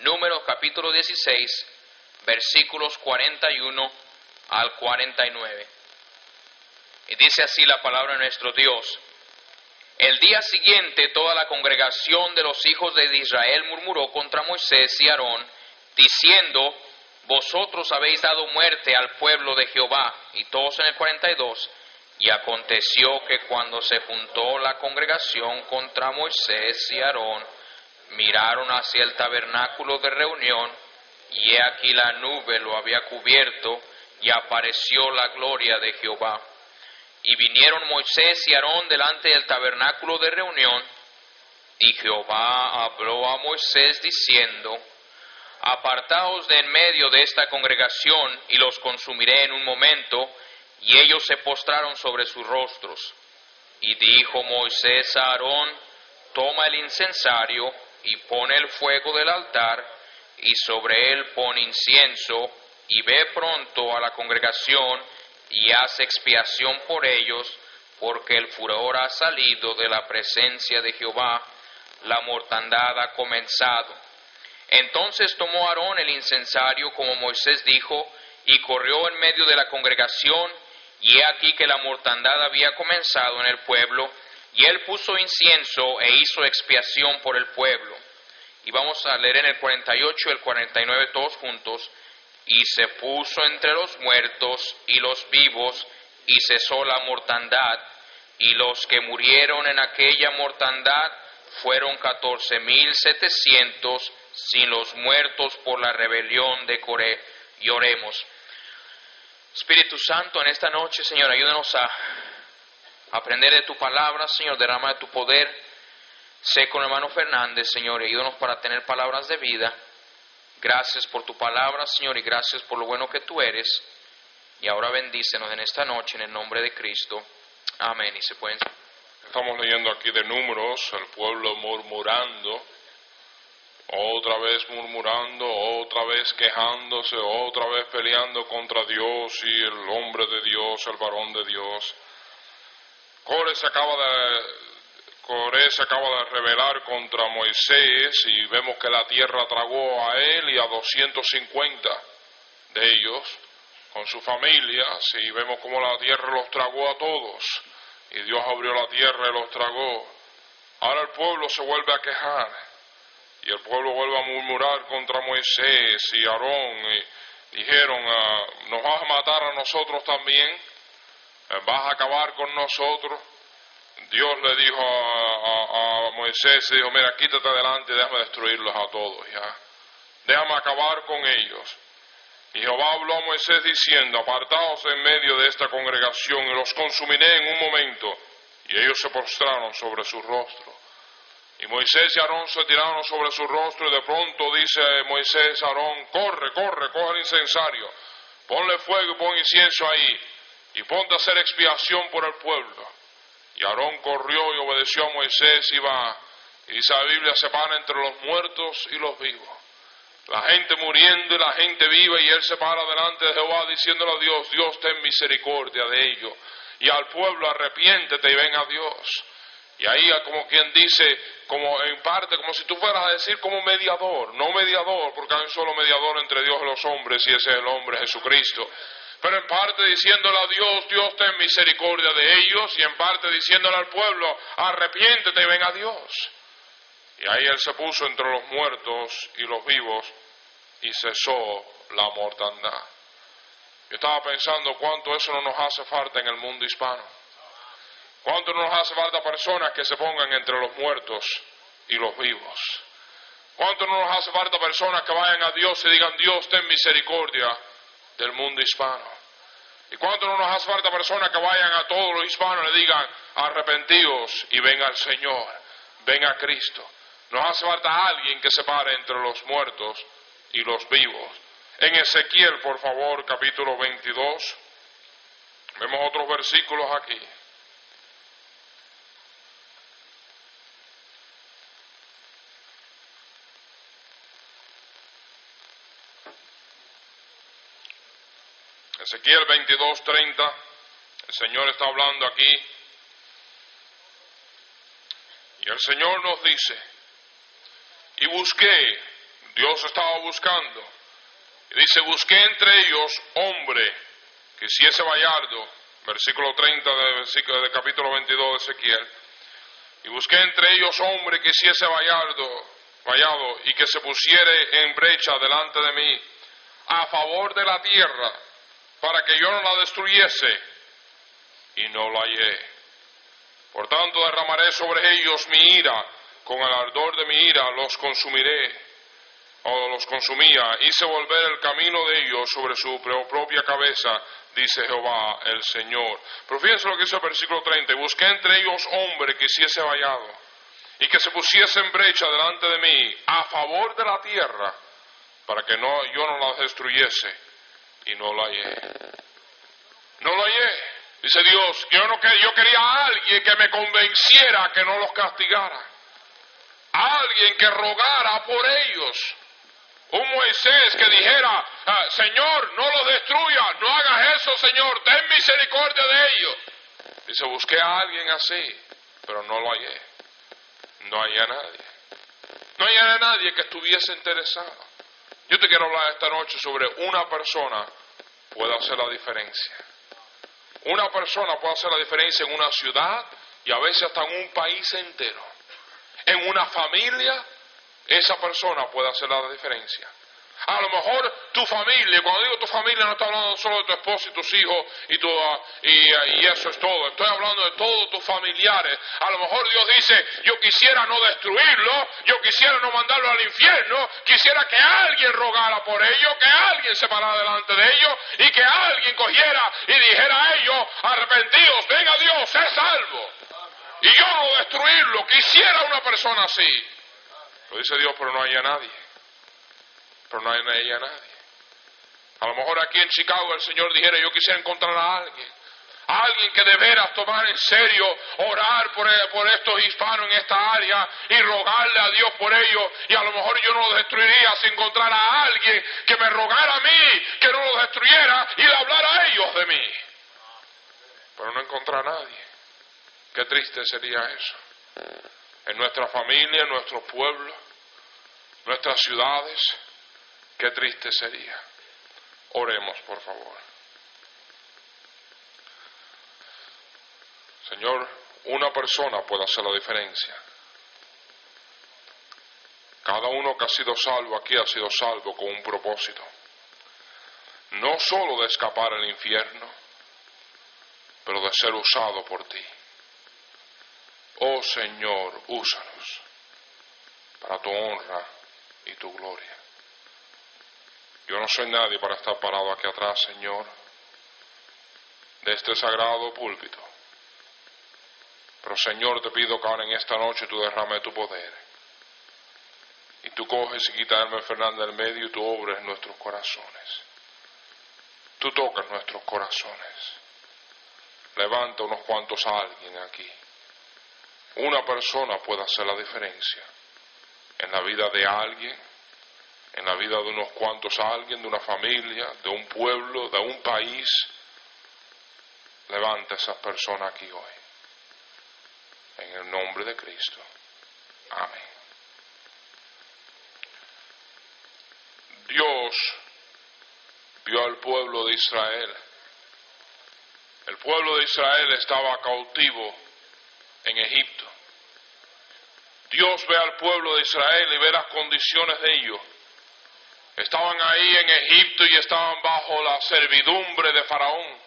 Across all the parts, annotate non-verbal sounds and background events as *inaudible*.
Números capítulo 16, versículos 41 al 49. Y dice así la palabra de nuestro Dios. El día siguiente toda la congregación de los hijos de Israel murmuró contra Moisés y Aarón, diciendo, Vosotros habéis dado muerte al pueblo de Jehová. Y todos en el 42. Y aconteció que cuando se juntó la congregación contra Moisés y Aarón, miraron hacia el tabernáculo de reunión, y he aquí la nube lo había cubierto, y apareció la gloria de Jehová. Y vinieron Moisés y Aarón delante del tabernáculo de reunión, y Jehová habló a Moisés diciendo, Apartaos de en medio de esta congregación, y los consumiré en un momento, y ellos se postraron sobre sus rostros. Y dijo Moisés a Aarón, Toma el incensario, y pone el fuego del altar, y sobre él pon incienso, y ve pronto a la congregación, y haz expiación por ellos, porque el furor ha salido de la presencia de Jehová, la mortandad ha comenzado. Entonces tomó Aarón el incensario, como Moisés dijo, y corrió en medio de la congregación, y he aquí que la mortandad había comenzado en el pueblo, y él puso incienso e hizo expiación por el pueblo. Y vamos a leer en el 48 y el 49 todos juntos. Y se puso entre los muertos y los vivos, y cesó la mortandad. Y los que murieron en aquella mortandad fueron catorce mil setecientos, sin los muertos por la rebelión de Coré. Y oremos. Espíritu Santo, en esta noche, Señor, ayúdanos a aprender de tu palabra, Señor, derrama de tu poder. Sé con hermano Fernández, Señor, ayúdanos para tener palabras de vida. Gracias por tu palabra, Señor, y gracias por lo bueno que tú eres. Y ahora bendícenos en esta noche en el nombre de Cristo. Amén. Y se pueden. Estamos leyendo aquí de números, el pueblo murmurando, otra vez murmurando, otra vez quejándose, otra vez peleando contra Dios y el hombre de Dios, el varón de Dios. Core se acaba de, Coré se acaba de rebelar contra Moisés y vemos que la tierra tragó a él y a 250 de ellos con su familia, y vemos como la tierra los tragó a todos y Dios abrió la tierra y los tragó. Ahora el pueblo se vuelve a quejar y el pueblo vuelve a murmurar contra Moisés y Aarón y dijeron, ah, nos vas a matar a nosotros también, vas a acabar con nosotros. Dios le dijo a, Moisés, dijo, mira, quítate adelante y déjame destruirlos a todos ya. Déjame acabar con ellos. Y Jehová habló a Moisés diciendo, apartaos en medio de esta congregación y los consumiré en un momento. Y ellos se postraron sobre su rostro. Y Moisés y Aarón se tiraron sobre su rostro y de pronto dice Moisés a Aarón, corre, corre, coge el incensario, ponle fuego y pon incienso ahí y ponte a hacer expiación por el pueblo. Y Aarón corrió y obedeció a Moisés y va. Y dice Biblia, se para entre los muertos y los vivos. La gente muriendo y la gente viva y él se para delante de Jehová diciéndole a Dios, Dios ten misericordia de ellos. Y al pueblo arrepiéntete y ven a Dios. Y ahí como quien dice, como en parte, como si tú fueras a decir como mediador, no mediador, porque hay un solo mediador entre Dios y los hombres y ese es el hombre Jesucristo pero en parte diciéndole a Dios, Dios ten misericordia de ellos, y en parte diciéndole al pueblo, arrepiéntete y ven a Dios. Y ahí él se puso entre los muertos y los vivos y cesó la mortandad. Yo estaba pensando cuánto eso no nos hace falta en el mundo hispano. Cuánto no nos hace falta personas que se pongan entre los muertos y los vivos. Cuánto no nos hace falta personas que vayan a Dios y digan, Dios ten misericordia del mundo hispano. ¿Y cuánto no nos hace falta personas que vayan a todos los hispanos y le digan, arrepentidos y venga al Señor, venga a Cristo? Nos hace falta alguien que se pare entre los muertos y los vivos. En Ezequiel, por favor, capítulo 22, vemos otros versículos aquí. Ezequiel 22:30, el Señor está hablando aquí. Y el Señor nos dice, y busqué Dios estaba buscando. Y dice, busqué entre ellos hombre que hiciese vallardo, versículo 30 del, versículo, del capítulo 22 de Ezequiel. Y busqué entre ellos hombre que hiciese vallardo, vallado y que se pusiere en brecha delante de mí a favor de la tierra para que yo no la destruyese y no la hallé. Por tanto derramaré sobre ellos mi ira, con el ardor de mi ira los consumiré o los consumía, hice volver el camino de ellos sobre su propia cabeza, dice Jehová el Señor. Pero lo que dice el versículo 30, busqué entre ellos hombre que hiciese vallado y que se pusiese en brecha delante de mí a favor de la tierra, para que no, yo no la destruyese, y no la hallé. No la hallé. Dice Dios, yo, no, yo quería a alguien que me convenciera que no los castigara. Alguien que rogara por ellos. Un Moisés que dijera, ah, Señor, no los destruya, no hagas eso, Señor, ten misericordia de ellos. Dice, busqué a alguien así, pero no lo hallé. No hallé a nadie. No hallé a nadie que estuviese interesado. Yo te quiero hablar esta noche sobre una persona puede hacer la diferencia. Una persona puede hacer la diferencia en una ciudad y a veces hasta en un país entero. En una familia esa persona puede hacer la diferencia. A lo mejor tu familia, cuando digo tu familia no estoy hablando solo de tu esposo y tus hijos y, tu, ah, y, eso es todo, estoy hablando de todos tus familiares. A lo mejor Dios dice, yo quisiera no destruirlo, yo quisiera no mandarlo al infierno, quisiera que alguien rogara por ellos, que alguien se parara delante de ellos y que alguien cogiera y dijera a ellos, arrepentidos, venga Dios, es salvo. Y yo no destruirlo, quisiera una persona así. Lo dice Dios, pero no hay nadie. Pero no hay a nadie. A lo mejor aquí en Chicago el Señor dijera, yo quisiera encontrar a alguien. Alguien que de veras tomar en serio, orar por, por estos hispanos en esta área y rogarle a Dios por ellos. Y a lo mejor yo no los destruiría si encontrara a alguien que me rogara a mí, que no los destruyera y le hablara a ellos de mí. Pero no encontrar a nadie. Qué triste sería eso en nuestra familia, en nuestro pueblo, nuestras ciudades. Qué triste sería. Oremos, por favor. Señor, una persona puede hacer la diferencia. Cada uno que ha sido salvo aquí ha sido salvo con un propósito. No solo de escapar al infierno, pero de ser usado por ti. Oh Señor, úsanos para tu honra y tu gloria. Yo no soy nadie para estar parado aquí atrás, Señor, de este sagrado púlpito. Pero Señor, te pido que ahora en esta noche tú derrame tu poder. Y tú coges y quitas a Fernando del medio y tú obres en nuestros corazones. Tú tocas nuestros corazones. Levanta unos cuantos a alguien aquí una persona puede hacer la diferencia en la vida de alguien, en la vida de unos cuantos alguien, de una familia, de un pueblo, de un país. Levanta a esa persona aquí hoy. En el nombre de Cristo. Amén. Dios vio al pueblo de Israel. El pueblo de Israel estaba cautivo en Egipto. Dios ve al pueblo de Israel y ve las condiciones de ellos. Estaban ahí en Egipto y estaban bajo la servidumbre de Faraón.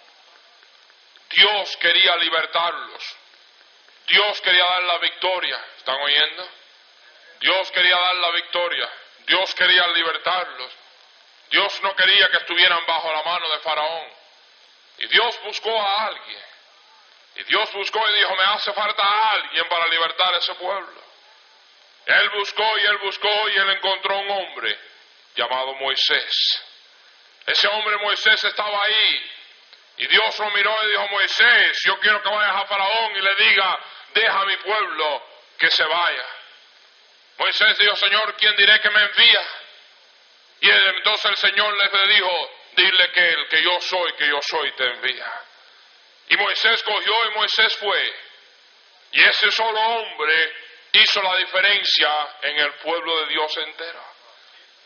Dios quería libertarlos. Dios quería dar la victoria. ¿Están oyendo? Dios quería dar la victoria. Dios quería libertarlos. Dios no quería que estuvieran bajo la mano de Faraón. Y Dios buscó a alguien y Dios buscó y dijo, me hace falta alguien para libertar a ese pueblo. Él buscó y él buscó y él encontró un hombre llamado Moisés. Ese hombre Moisés estaba ahí. Y Dios lo miró y dijo, Moisés, yo quiero que vayas a Faraón y le diga, deja a mi pueblo que se vaya. Moisés dijo, Señor, ¿quién diré que me envía? Y entonces el Señor le dijo, dile que el que yo soy, que yo soy, te envía. Y Moisés cogió y Moisés fue. Y ese solo hombre hizo la diferencia en el pueblo de Dios entero.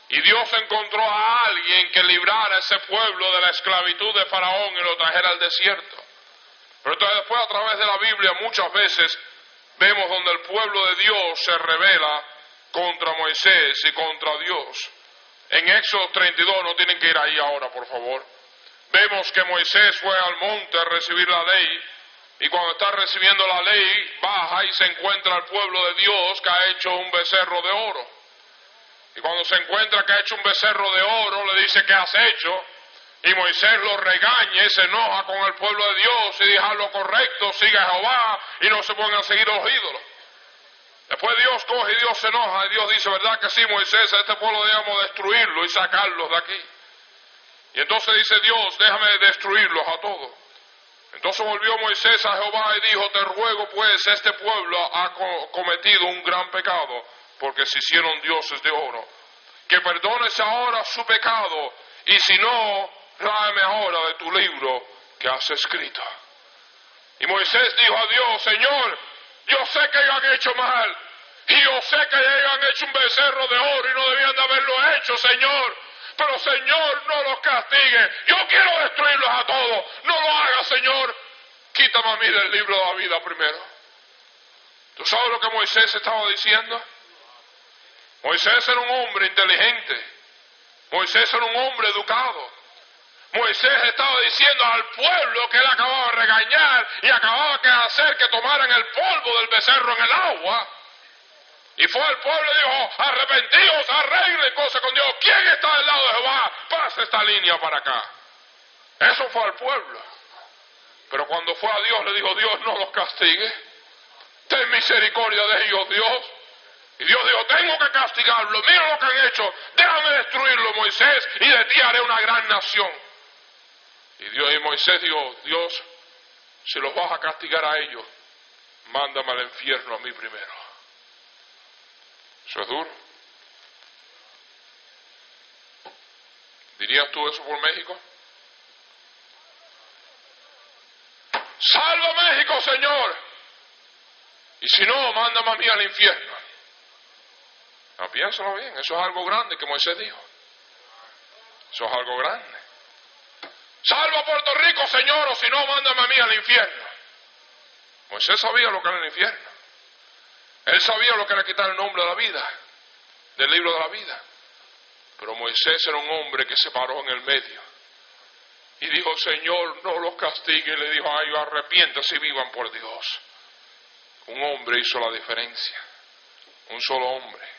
Y Dios encontró a alguien que librara a ese pueblo de la esclavitud de Faraón y lo trajera al desierto. Pero entonces después a través de la Biblia muchas veces vemos donde el pueblo de Dios se revela contra Moisés y contra Dios. En Éxodo 32, no tienen que ir ahí ahora, por favor. Vemos que Moisés fue al monte a recibir la ley y cuando está recibiendo la ley baja y se encuentra al pueblo de Dios que ha hecho un becerro de oro. Y cuando se encuentra que ha hecho un becerro de oro, le dice, ¿qué has hecho? Y Moisés lo regaña y se enoja con el pueblo de Dios y dice, lo correcto, siga a Jehová y no se pongan a seguir los ídolos. Después Dios coge y Dios se enoja y Dios dice, ¿verdad que sí, Moisés? A este pueblo debemos destruirlo y sacarlos de aquí. Y entonces dice Dios, déjame destruirlos a todos. Entonces volvió Moisés a Jehová y dijo, te ruego pues, este pueblo ha cometido un gran pecado, porque se hicieron dioses de oro. Que perdones ahora su pecado, y si no, tráeme ahora de tu libro que has escrito. Y Moisés dijo a Dios, Señor, yo sé que ellos han hecho mal. Y yo sé que ellos han hecho un becerro de oro y no debían de haberlo hecho, Señor. Pero Señor, no los castigue. Yo quiero destruirlos a todos. No lo haga, Señor. Quítame a mí del libro de la vida primero. ¿Tú sabes lo que Moisés estaba diciendo? Moisés era un hombre inteligente. Moisés era un hombre educado. Moisés estaba diciendo al pueblo que él acababa de regañar y acababa de hacer que tomaran el polvo del becerro en el agua. Y fue al pueblo y dijo, arrepentidos, arreglen cosas con Dios. ¿Quién está del lado de Jehová? Pasa esta línea para acá. Eso fue al pueblo. Pero cuando fue a Dios le dijo, Dios no los castigue. Ten misericordia de ellos, Dios. Y Dios dijo, tengo que castigarlo. Mira lo que han hecho. Déjame destruirlo, Moisés, y de ti haré una gran nación. Y Dios y Moisés dijo, Dios, si los vas a castigar a ellos, mándame al infierno a mí primero. Eso es duro. ¿Dirías tú eso por México? Salva México, Señor. Y si no, mándame a mí al infierno. Piénsalo bien, eso es algo grande que Moisés dijo. Eso es algo grande. Salva Puerto Rico, Señor, o si no, mándame a mí al infierno. Moisés sabía lo que era el infierno. Él sabía lo que era quitar el nombre de la vida, del libro de la vida. Pero Moisés era un hombre que se paró en el medio. Y dijo, Señor, no los castigue. Y le dijo a ellos, arrepiéntase y vivan por Dios. Un hombre hizo la diferencia. Un solo hombre.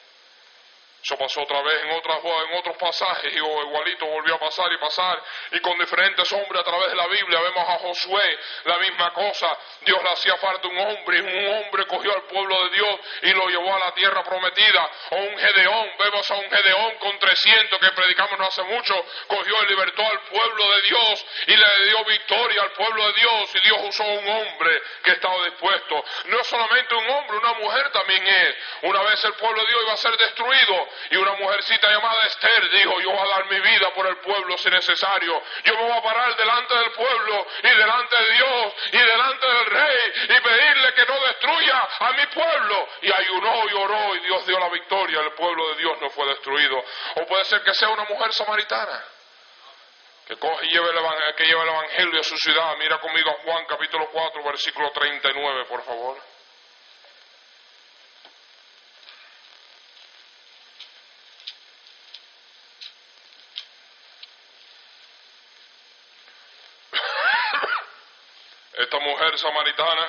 Eso pasó otra vez en, otras, en otros pasajes y igualito volvió a pasar y pasar. Y con diferentes hombres a través de la Biblia vemos a Josué la misma cosa. Dios le hacía falta un hombre y un hombre cogió al pueblo de Dios y lo llevó a la tierra prometida. O un Gedeón, vemos a un Gedeón con 300 que predicamos no hace mucho, cogió y libertó al pueblo de Dios y le dio victoria al pueblo de Dios. Y Dios usó un hombre que estaba dispuesto. No solamente un hombre, una mujer también es. Una vez el pueblo de Dios iba a ser destruido y una mujercita llamada Esther dijo, yo voy a dar mi vida por el pueblo si necesario. Yo me voy a parar delante del pueblo y delante de Dios y delante del rey y pedirle que no destruya a mi pueblo. Y ayunó y oró y Dios dio la victoria. El pueblo de Dios no fue destruido. O puede ser que sea una mujer samaritana que coge y lleve el, que lleve el evangelio a su ciudad. Mira conmigo a Juan capítulo 4, versículo 39, por favor. esta samaritana,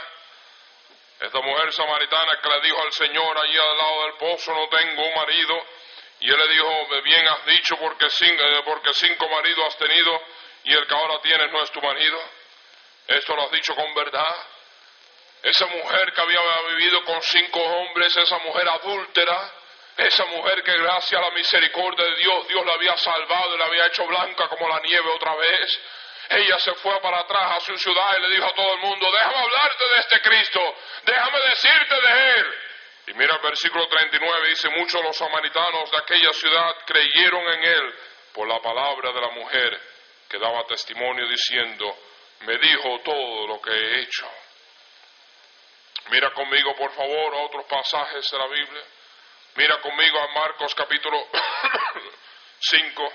esta mujer samaritana que le dijo al Señor allí al lado del pozo, no tengo marido, y él le dijo, bien has dicho porque cinco, eh, porque cinco maridos has tenido y el que ahora tienes no es tu marido. Esto lo has dicho con verdad. Esa mujer que había vivido con cinco hombres, esa mujer adúltera, esa mujer que gracias a la misericordia de Dios, Dios la había salvado y la había hecho blanca como la nieve otra vez ella se fue para atrás a su ciudad y le dijo a todo el mundo, déjame hablarte de este Cristo, déjame decirte de Él. Y mira el versículo 39, dice, muchos los samaritanos de aquella ciudad creyeron en Él por la palabra de la mujer que daba testimonio diciendo, me dijo todo lo que he hecho. Mira conmigo, por favor, a otros pasajes de la Biblia. Mira conmigo a Marcos capítulo *coughs* 5.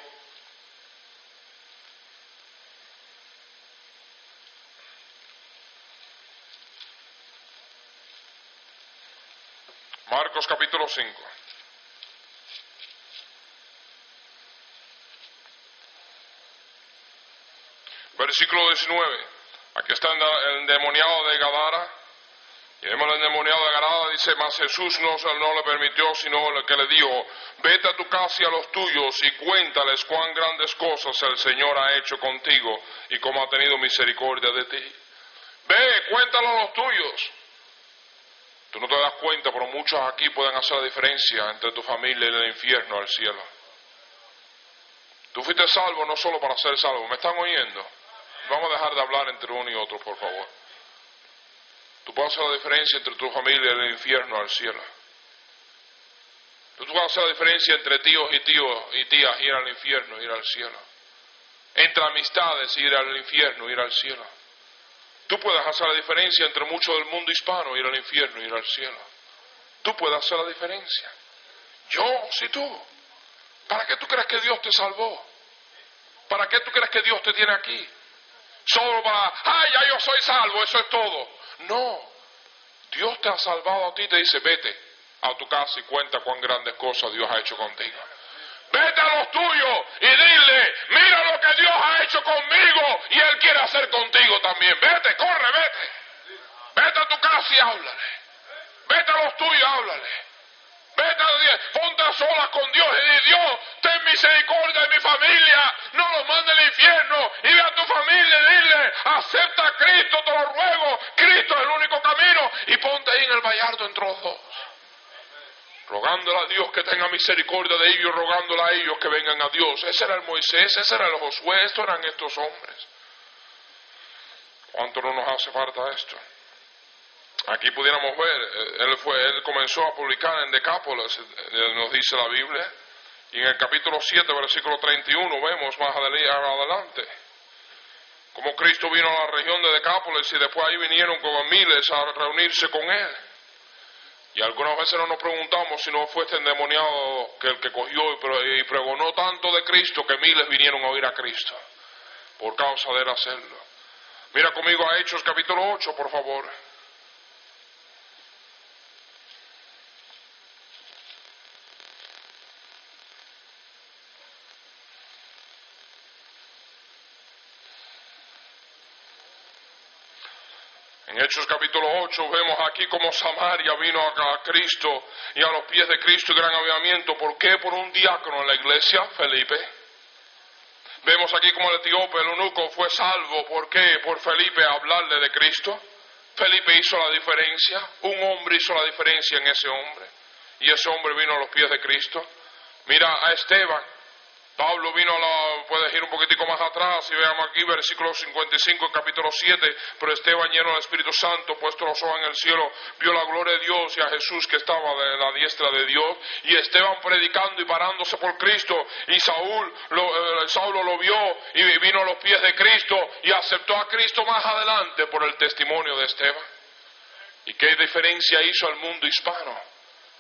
Capítulo 5. Versículo 19. Aquí está el endemoniado de Gadara. Y vemos el endemoniado de Gadara, dice, mas Jesús no, no le permitió, sino que le dijo, vete a tu casa y a los tuyos y cuéntales cuán grandes cosas el Señor ha hecho contigo y cómo ha tenido misericordia de ti. Ve, cuéntalo a los tuyos. Tú no te das cuenta, pero muchos aquí pueden hacer la diferencia entre tu familia y el infierno al cielo. Tú fuiste salvo no solo para ser salvo, ¿me están oyendo? Vamos a dejar de hablar entre uno y otro, por favor. Tú puedes hacer la diferencia entre tu familia y el infierno al cielo. Tú puedes hacer la diferencia entre tíos y tíos y tías, ir al infierno, ir al cielo. Entre amistades, ir al infierno, ir al cielo. Tú puedes hacer la diferencia entre muchos del mundo hispano, ir al infierno, ir al cielo. Tú puedes hacer la diferencia. Yo, si tú. ¿Para qué tú crees que Dios te salvó? ¿Para qué tú crees que Dios te tiene aquí? Solo para, ay, ya yo soy salvo, eso es todo. No, Dios te ha salvado a ti, te dice, vete a tu casa y cuenta cuán grandes cosas Dios ha hecho contigo. Vete a los tuyos y dile, mira lo que Dios ha hecho conmigo y Él quiere hacer contigo también. Vete, corre, vete. Vete a tu casa y háblale. Vete a los tuyos y háblale. Vete a Dios, ponte a solas con Dios y di, Dios, ten misericordia de mi familia, no los mande al infierno. Y ve a tu familia y dile, acepta a Cristo, te lo ruego, Cristo es el único camino. Y ponte ahí en el vallardo entre los. Rogándole a Dios que tenga misericordia de ellos, rogándole a ellos que vengan a Dios. Ese era el Moisés, ese era el Josué, estos eran estos hombres. ¿Cuánto no nos hace falta esto? Aquí pudiéramos ver, eh, él, fue, él comenzó a publicar en Decápolis, eh, nos dice la Biblia, y en el capítulo 7, versículo 31, vemos más adelante como Cristo vino a la región de Decápolis y después ahí vinieron como miles a reunirse con él. Y algunas veces no nos preguntamos si no fue este endemoniado que el que cogió y pregonó tanto de Cristo que miles vinieron a oír a Cristo por causa de él hacerlo. Mira conmigo a Hechos capítulo 8, por favor. En Hechos capítulo 8 vemos aquí como Samaria vino a Cristo y a los pies de Cristo gran avivamiento. ¿Por qué? Por un diácono en la iglesia, Felipe. Vemos aquí como el etíope, el eunuco, fue salvo. ¿Por qué? Por Felipe hablarle de Cristo. Felipe hizo la diferencia. Un hombre hizo la diferencia en ese hombre. Y ese hombre vino a los pies de Cristo. Mira a Esteban. Pablo vino a la, puedes ir un poquitico más atrás y veamos aquí versículo 55, capítulo 7, pero Esteban lleno del Espíritu Santo, puesto los ojos en el cielo, vio la gloria de Dios y a Jesús que estaba de la diestra de Dios, y Esteban predicando y parándose por Cristo, y Saúl, lo, eh, Saulo lo vio y vino a los pies de Cristo y aceptó a Cristo más adelante por el testimonio de Esteban. ¿Y qué diferencia hizo al mundo hispano,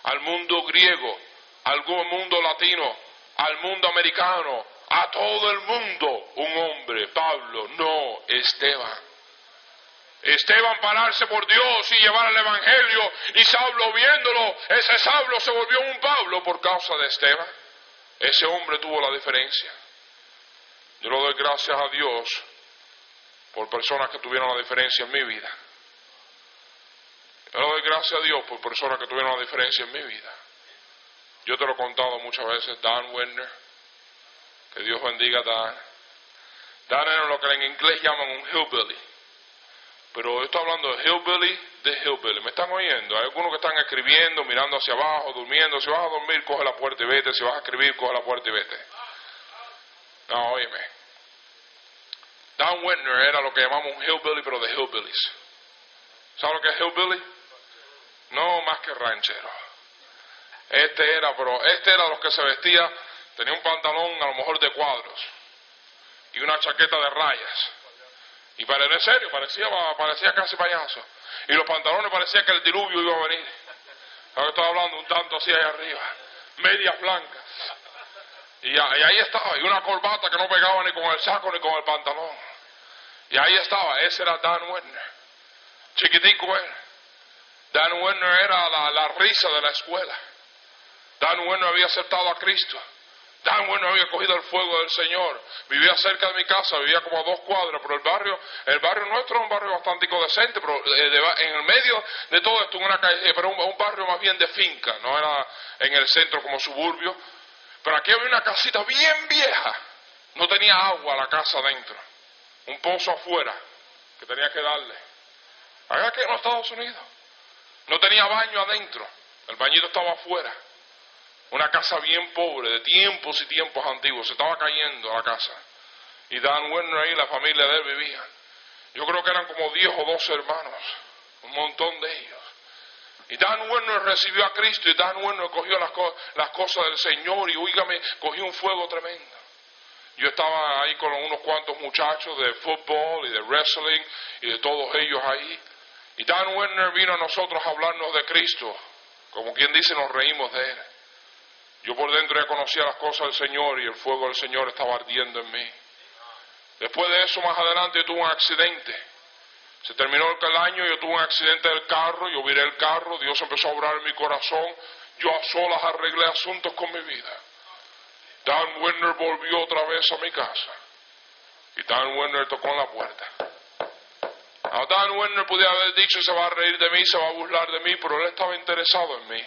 al mundo griego, al mundo latino? Al mundo americano, a todo el mundo, un hombre, Pablo, no Esteban. Esteban pararse por Dios y llevar el Evangelio y Saulo viéndolo, ese Saulo se volvió un Pablo por causa de Esteban. Ese hombre tuvo la diferencia. Yo le doy gracias a Dios por personas que tuvieron la diferencia en mi vida. Yo le doy gracias a Dios por personas que tuvieron la diferencia en mi vida. Yo te lo he contado muchas veces, Dan Werner. Que Dios bendiga a Dan. Dan era lo que en inglés llaman un hillbilly. Pero yo estoy hablando de hillbilly, de hillbilly. ¿Me están oyendo? Hay algunos que están escribiendo, mirando hacia abajo, durmiendo. Si vas a dormir, coge la puerta y vete. Si vas a escribir, coge la puerta y vete. No, óyeme. Dan Werner era lo que llamamos un hillbilly, pero de hillbillies. ¿Sabes lo que es hillbilly? No más que ranchero. Este era, pero este era los que se vestía, tenía un pantalón a lo mejor de cuadros y una chaqueta de rayas. Y para serio, parecía, parecía casi payaso. Y los pantalones parecía que el diluvio iba a venir. Ahora estoy hablando un tanto así ahí arriba. Medias blancas. Y, y ahí estaba, y una corbata que no pegaba ni con el saco ni con el pantalón. Y ahí estaba, ese era Dan Werner. Chiquitico él. Dan Werner era la risa de la escuela. Dan Werner había aceptado a Cristo. Dan Werner había cogido el fuego del Señor. Vivía cerca de mi casa, vivía como a dos cuadras, pero el barrio, el barrio nuestro es un barrio bastante decente, pero eh, en el medio de todo esto, en pero un, barrio más bien de finca, no era en el centro como suburbio. Pero aquí había una casita bien vieja. No tenía agua la casa adentro. Un pozo afuera que tenía que darle. Allá que en los Estados Unidos. No tenía baño adentro. El bañito estaba afuera. Una casa bien pobre, de tiempos y tiempos antiguos. Se estaba cayendo la casa. Y Dan Werner ahí, la familia de él vivía. Yo creo que eran como 10 o 12 hermanos. Un montón de ellos. Y Dan Werner recibió a Cristo y Dan Werner cogió las, co- las cosas del Señor y, oígame, cogió un fuego tremendo. Yo estaba ahí con unos cuantos muchachos de fútbol y de wrestling y de todos ellos ahí. Y Dan Werner vino a nosotros a hablarnos de Cristo. Como quien dice, nos reímos de él. Yo por dentro ya conocía las cosas del Señor y el fuego del Señor estaba ardiendo en mí. Después de eso, más adelante, yo tuve un accidente. Se terminó el año, yo tuve un accidente del carro, yo viré el carro, Dios empezó a obrar en mi corazón. Yo a solas arreglé asuntos con mi vida. Dan Werner volvió otra vez a mi casa. Y Dan Werner tocó en la puerta. A Dan Werner podía haber dicho se va a reír de mí, se va a burlar de mí, pero él estaba interesado en mí.